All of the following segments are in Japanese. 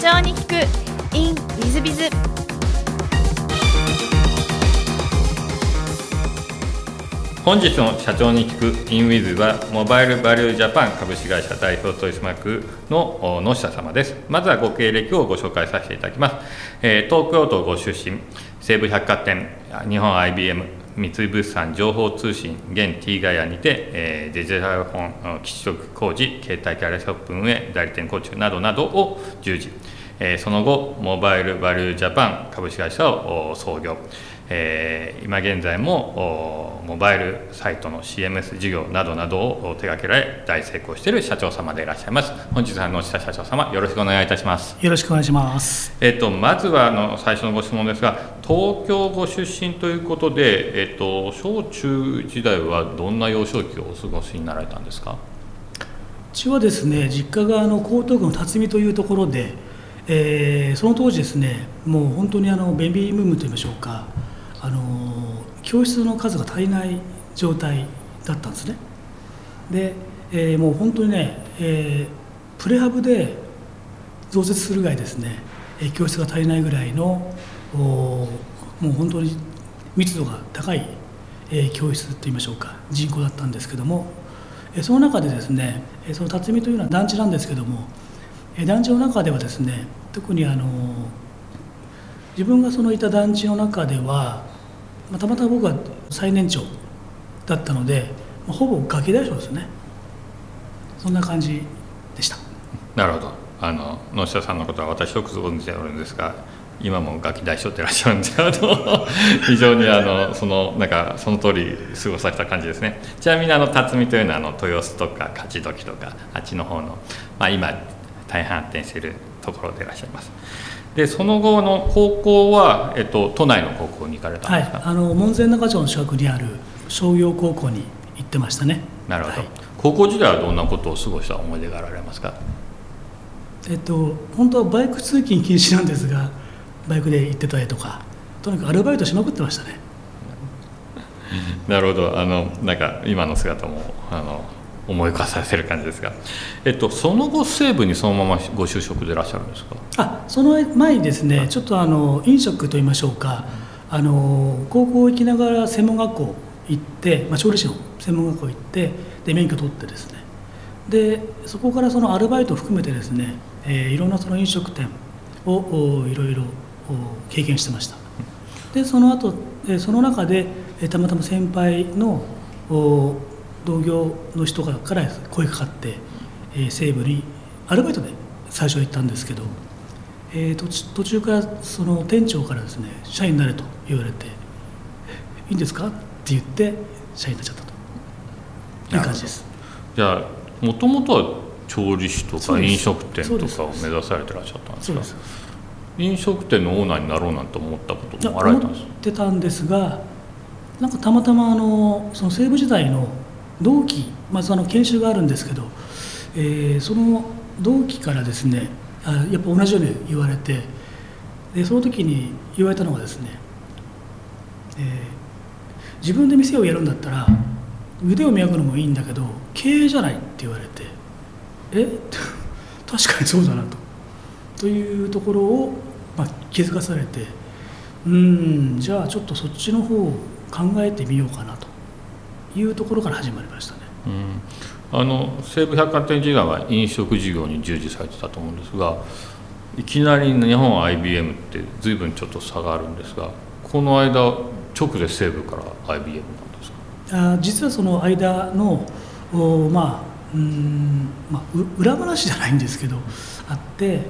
長に聞く in ウィズビズ。本日の社長に聞く in ウィズはモバイルバリュージャパン株式会社代表取締役の野下様です。まずはご経歴をご紹介させていただきます、えー、東京都ご出身。西武百貨店日本 IBM 三井物産情報通信現 T ガイアにて、えー、デジタル本基地局工事携帯キャラショップ運営代理店構築などなどを従事、えー、その後モバイルバリュージャパン株式会社を創業。えー、今現在もモバイルサイトの CMS 事業などなどを手掛けられ大成功している社長様でいらっしゃいます。本日は野下社長様よろしくお願いいたします。よろしくお願いします。えっ、とまずはあの最初のご質問ですが東京ご出身ということでえっ、と小中時代はどんな幼少期をお過ごしになられたんですか？うちはですね実家があの江東区の辰巳というところで、えー、その当時ですねもう本当にあのベビームームといいましょうかあの教室の数が足りない状態だったんですね。で、えー、もう本当にね、えー、プレハブで増設するぐらいですね教室が足りないぐらいのもう本当に密度が高い、え、教室といいましょうか人口だったんですけどもその中でですねその辰巳というのは団地なんですけども団地の中ではですね特にあの自分がそのいた団地の中ではま、たまた僕は最年長だったので、まあ、ほぼガキ大将ですよねそんな感じでした。なるほど。あの野下さんのことは私よく存じておるんですが今もガキ大将ってらっしゃるんですけど 非常にあのそのなんかその通り過ごされた感じですね。ちなみにあの辰巳というのはあの豊洲とか勝どきとかあっちの方の、まあ、今大変発展しているところでいらっしゃいます。でその後の高校は、えっと、都内の高校に行かれたんですか、はい、あの門前仲町の近くにある商業高校に行ってましたね。なるほど、はい、高校時代はどんなことを過ごした思い出があられますか？えっと本当はバイク通勤禁止なんですがバイクで行ってたりとかとにかくアルバイトしまくってましたね。なるほど。あのなんか今の姿もあの思い浮かさせる感じですが、えっと、その後西部にそのままご就職でいらっしゃるんですか？あその前にですねちょっとあの飲食といいましょうか。あの高校行きながら専門学校行って、まあ、調理師の専門学校行ってで免許取ってですね。でそこからそのアルバイトを含めてですね、えー、いろんなその飲食店をいろいろ経験してました。でその後その中でたまたま先輩の同業の人から声かかって、えー、西部にアルバイトで最初行ったんですけど、えー、途中からその店長からですね社員になれと言われて「いいんですか?」って言って社員になっちゃったと。いう感じです。じゃあもともとは調理師とか飲食店とかを目指されてらっしゃったんですか？飲食店のオーナーになろうなんて思ったこともあられたんです思ってたんですがなんかたまたまあのその西部時代の同期、まあ、その研修があるんですけど、えー、その同期からですねあやっぱ同じように言われてでその時に言われたのがですね、えー、自分で店をやるんだったら腕を磨くのもいいんだけど経営じゃないって言われてえ？確かにそうだなと。というところを、まあ、気づかされてうんじゃあちょっとそっちの方を考えてみようかなと。いうところから始まりましたね。うん、あの西武百貨店時代は飲食事業に従事されてたと思うんですがいきなり日本 IBM って随分ちょっと差があるんですがこの間直で西武から IBM なんですか？あ実はその間のおまあうんまあ、裏話じゃないんですけどあって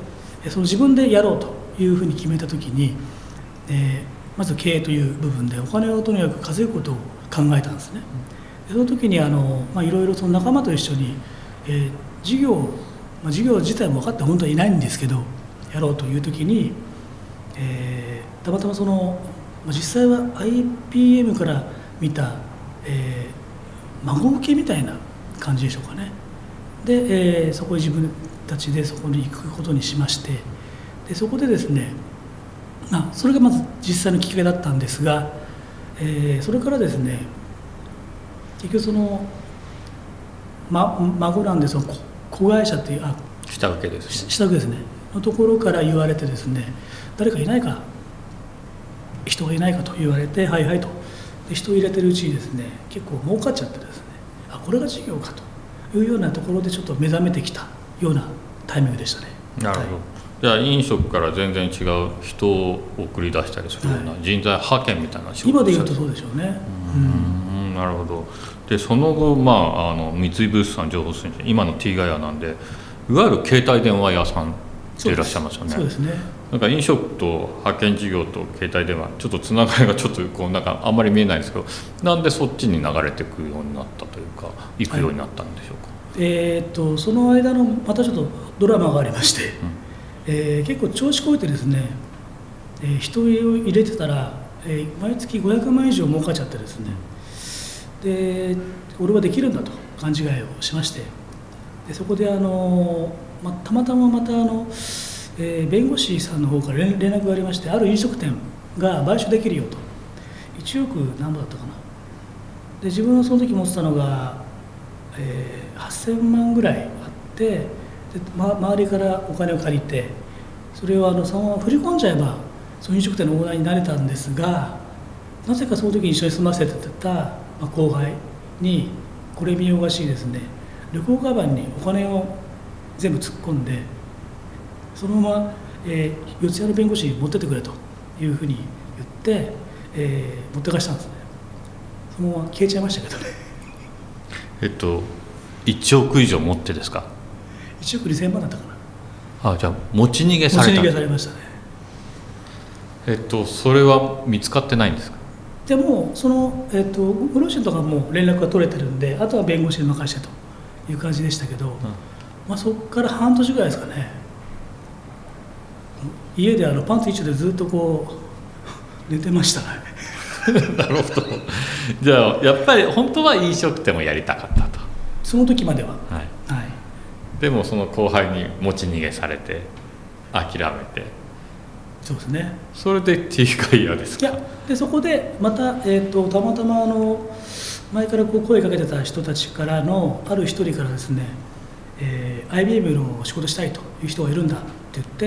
その自分でやろうというふうに決めた時に、えー、まず経営という部分でお金をとにかく稼ぐことを考えたんですね。その時にあの、まあ、いろいろその仲間と一緒に、えー、事業、まあ、事業自体も分かって本当はいないんですけどやろうという時に、えー、たまたまその、まあ、実際は IPM から見た、えー、孫受けみたいな感じでしょうかね。で、えー、そこへ自分たちでそこに行くことにしましてでそこでですね、まあ、それがまず実際のきっかけだったんですが、えー、それからですね結局その、ま、孫なんでその子会社っていうあ下請けです、ね、下請けですね。のところから言われてですね誰かいないか。人がいないかと言われてはいはいと。で人を入れてるうちにですね結構儲かっちゃってですねあこれが事業かと。いうようなところでちょっと目覚めてきた。ようなタイミングでしたね。なるほど、じゃあ飲食から全然違う人を送り出したりするような人材派遣みたいな仕事今で言うとうそうでしょうね。んなるほど。でその後、まあ、あの三井物産情報推進今の T ガヤなんでいわゆる携帯電話屋さんでいらっしゃいますよね。そうです。ね。なんか飲食と派遣事業と携帯電話ちょっとつながりがちょっとこうなんかあんまり見えないんですけどなんでそっちに流れていくようになったというか行くようになったんでしょうか、えーっとその間のまたちょっとドラマがありまして、えー結構調子こいてですね、えー人を入れてたら、えー毎月500万以上儲かっちゃってですねで俺はできるんだと勘違いをしまして。でそこであの、ま、たまたままたあの、えー弁護士さんの方から連絡がありましてある飲食店が買収できるよと。1億何ぼだったかな。で自分はその時持ってたのが、えー8000万ぐらいあってで、ま、周りからお金を借りてそれをあのそのまま振り込んじゃえばその飲食店のオーナーになれたんですがなぜかその時に一緒に住ませてた、まあ、後輩にこれ見よがしいですね旅行カバンにお金を全部突っ込んでそのまま、えー四谷の弁護士に持ってってくれというふうに言って、えー持ってかしたんですね。そのまま消えちゃいましたけどね。えっと1億以上持ってですか？1億2000万だったかな。あじゃあ持ち逃げ持ち逃げされた。んですされましたね。えっとそれは見つかってないんですか？でもその、えっとご両親とかも連絡が取れてるんであとは弁護士に任せてという感じでしたけど、まあ、そこから半年ぐらいですかね。家であのパンツ一丁でずっとこう寝てましたね。なるほど。じゃあやっぱり本当は飲食店をやりたかったと、その時までは。はい、はい。でもその後輩に持ち逃げされて諦めてそうですね。それで T ガイヤですか？いやでそこでまた、えー、とたまたまあの前からこう声かけてた人たちからのある一人からですね、えー IBM の仕事したいという人がいるんだって言って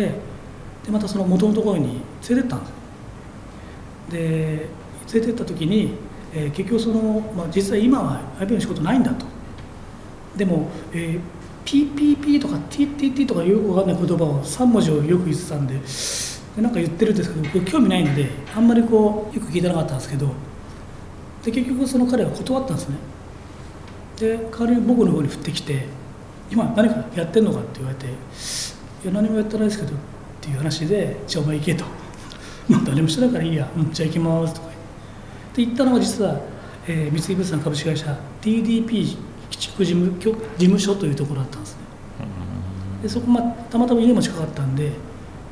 でまたその元のところに連れてったんですで連れてった時に、えー結局その、まあ、実際今は IBM の仕事ないんだと。でも、えー PPP とか TTT とかよくわかんない言葉を3文字をよく言ってたんででなんか言ってるんですけど僕興味ないんであんまりこうよく聞いてなかったんですけどで結局その彼は断ったんですね。で代わりに僕の方に振ってきて「今何かやってんのか?」って言われて「いや何もやってないですけど」っていう話で「じゃあお前行け」と「まあ何もしてないからいいや、うん、じゃあ行きます」とか言って。言ったのが実は、えー三井物産株式会社 TDP 基地区事務局事務所というところだったんですね。でそこ、まあ、たまたま家も近かったんで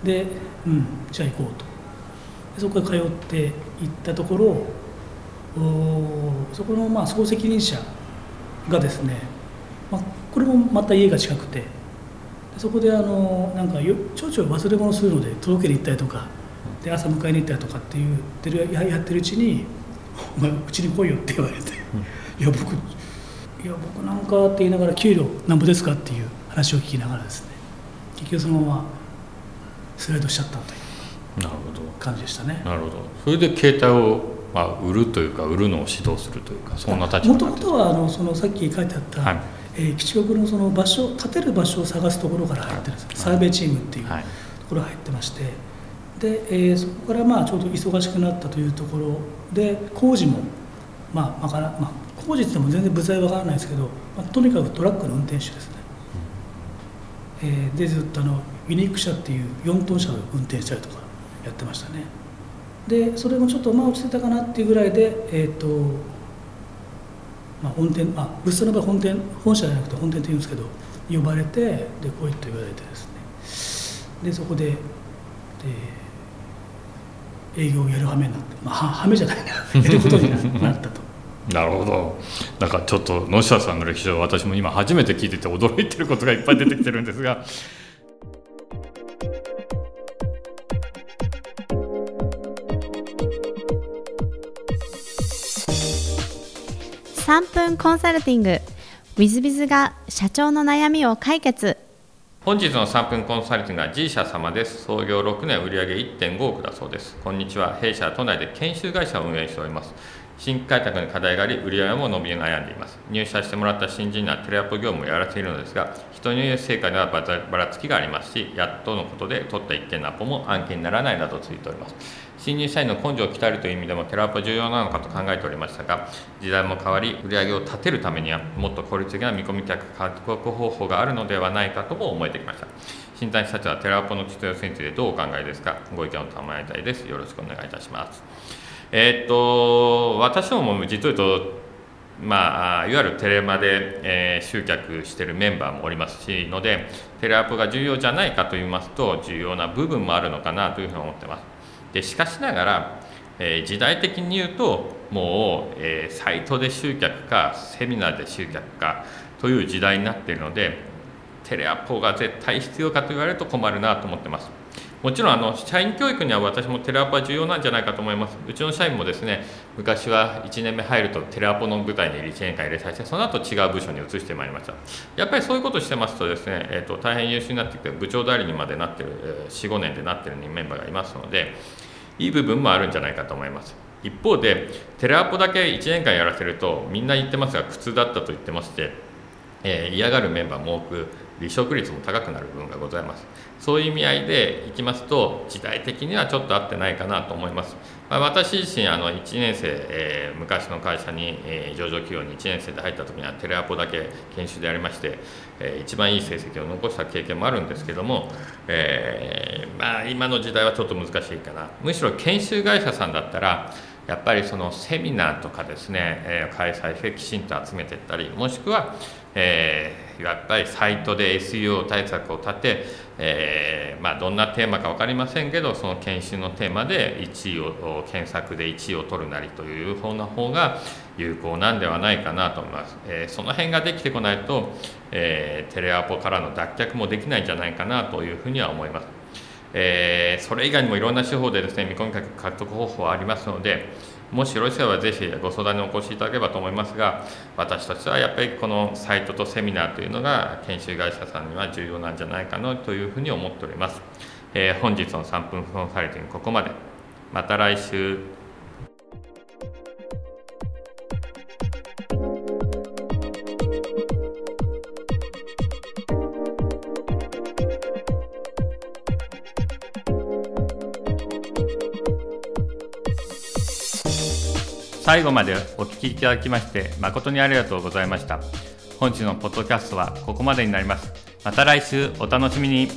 で、うん、じゃあ行こうとでそこへ通って行ったところおそこのまあ総責任者がですね、まあ、これもまた家が近くてでそこであのなんかよちょいちょい忘れ物するので届けに行ったりとかで朝迎えに行ったりとかっていうてるややってるうちに「お前うちに来いよ」って言われて「いや僕いや僕なんか」って言いながら「給料なんぼですか?」っていう話を聞きながらですね結局そのままスライドしちゃったという感じでしたね。なるほど。それで携帯を、まあ、売るというか売るのを指導するというかそんな立場もともとはあのそのさっき書いてあった、はい。えー基地局のその場所建てる場所を探すところから入ってるんです、はい。サーベイチームっていうとはい。ころが入ってまして。で、えーそこからまあちょうど忙しくなったというところで工事もまあわからまあ工事っても全然部材わからないですけど、まあ、とにかくトラックの運転手ですね、えーでずっとあのユニーク車っていう4トン車を運転したりとかやってましたね。でそれもちょっとまあ落ちてたかなっていうぐらいでえっ、とまあ、本店、まあ、物産の場合本店本社じゃなくて本店って言うんですけど呼ばれてで来いと言われてですね。でそこでで営業をやる羽目になって、まあ、は羽目じゃないな。やることになったと。なるほど。なんかちょっと野下さんの歴史を私も今初めて聞いてて驚いてることがいっぱい出てきてるんですが3分コンサルティング w i z b i が社長の悩みを解決本日の3分コンサルティングは G 社様です。創業6年売上1.5億だそうです。こんにちは。弊社都内で研修会社を運営しております。新規開拓に課題があり、売上も伸び悩んでいます。入社してもらった新人にはテレアポ業務をやらせているのですが、人入成果ではばらつきがありますし、やっとのことで取った一件のアポも案件にならないなどついております。新入社員の根性を鍛えるという意味でもテレアポ重要なのかと考えておりましたが、時代も変わり、売り上げを立てるためには、もっと効率的な見込み客獲得方法があるのではないかとも思えてきました。新谷社長はテレアポの必要性についてどうお考えですか？ご意見を賜りたいです。よろしくお願いいたします。えー、っと私ども実を言うと、まあ、いわゆるテレマで、えー、集客しているメンバーもおりますしのでテレアポが重要じゃないかと言いますと重要な部分もあるのかなというふうに思ってますでしかしながら、えー、時代的に言うともう、えー、サイトで集客かセミナーで集客かという時代になっているのでテレアポが絶対必要かと言われると困るなと思ってます。もちろんあの社員教育には私もテレアポは重要なんじゃないかと思います。うちの社員もですね、昔は1年目入るとテレアポの舞台に1年間入れさせて、その後違う部署に移してまいりました。やっぱりそういうことをしてますとですね、えーと、大変優秀になってきて、部長代理にまでなってる、4、5年でなってるメンバーがいますので、いい部分もあるんじゃないかと思います。一方で、テレアポだけ1年間やらせると、みんな言ってますが、苦痛だったと言ってまして、えー、嫌がるメンバーも多く、離職率も高くなる部分がございます。そういう意味合いでいきますと時代的にはちょっと合ってないかなと思います、まあ、私自身あの1年生、えー、昔の会社に、えー、上場企業に1年生で入った時にはテレアポだけ研修でありまして、えー、一番いい成績を残した経験もあるんですけども、えまあ、今の時代はちょっと難しいかな。むしろ研修会社さんだったらやっぱりそのセミナーとかですね、え開催してきちんと集めていったりもしくはえー、やっぱりサイトで SEO 対策を立て、えー、まあ、どんなテーマか分かりませんけどその研修のテーマで1位を検索で1位を取るなりという方の方が有効なんではないかなと思います、えー、その辺ができてこないと、えテレアポからの脱却もできないんじゃないかなというふうには思います、えそれ以外にもいろんな手法でですね見込み客獲得方法はありますのでもしよろしければぜひご相談にお越しいただければと思いますが私としてはやっぱりこのサイトとセミナーというのが研修会社さんには重要なんじゃないかなというふうに思っております、えー、本日の3分コンサルティングここまで。また来週。最後までお聞きいただきまして誠にありがとうございました。本日のポッドキャストはここまでになります。また来週お楽しみに。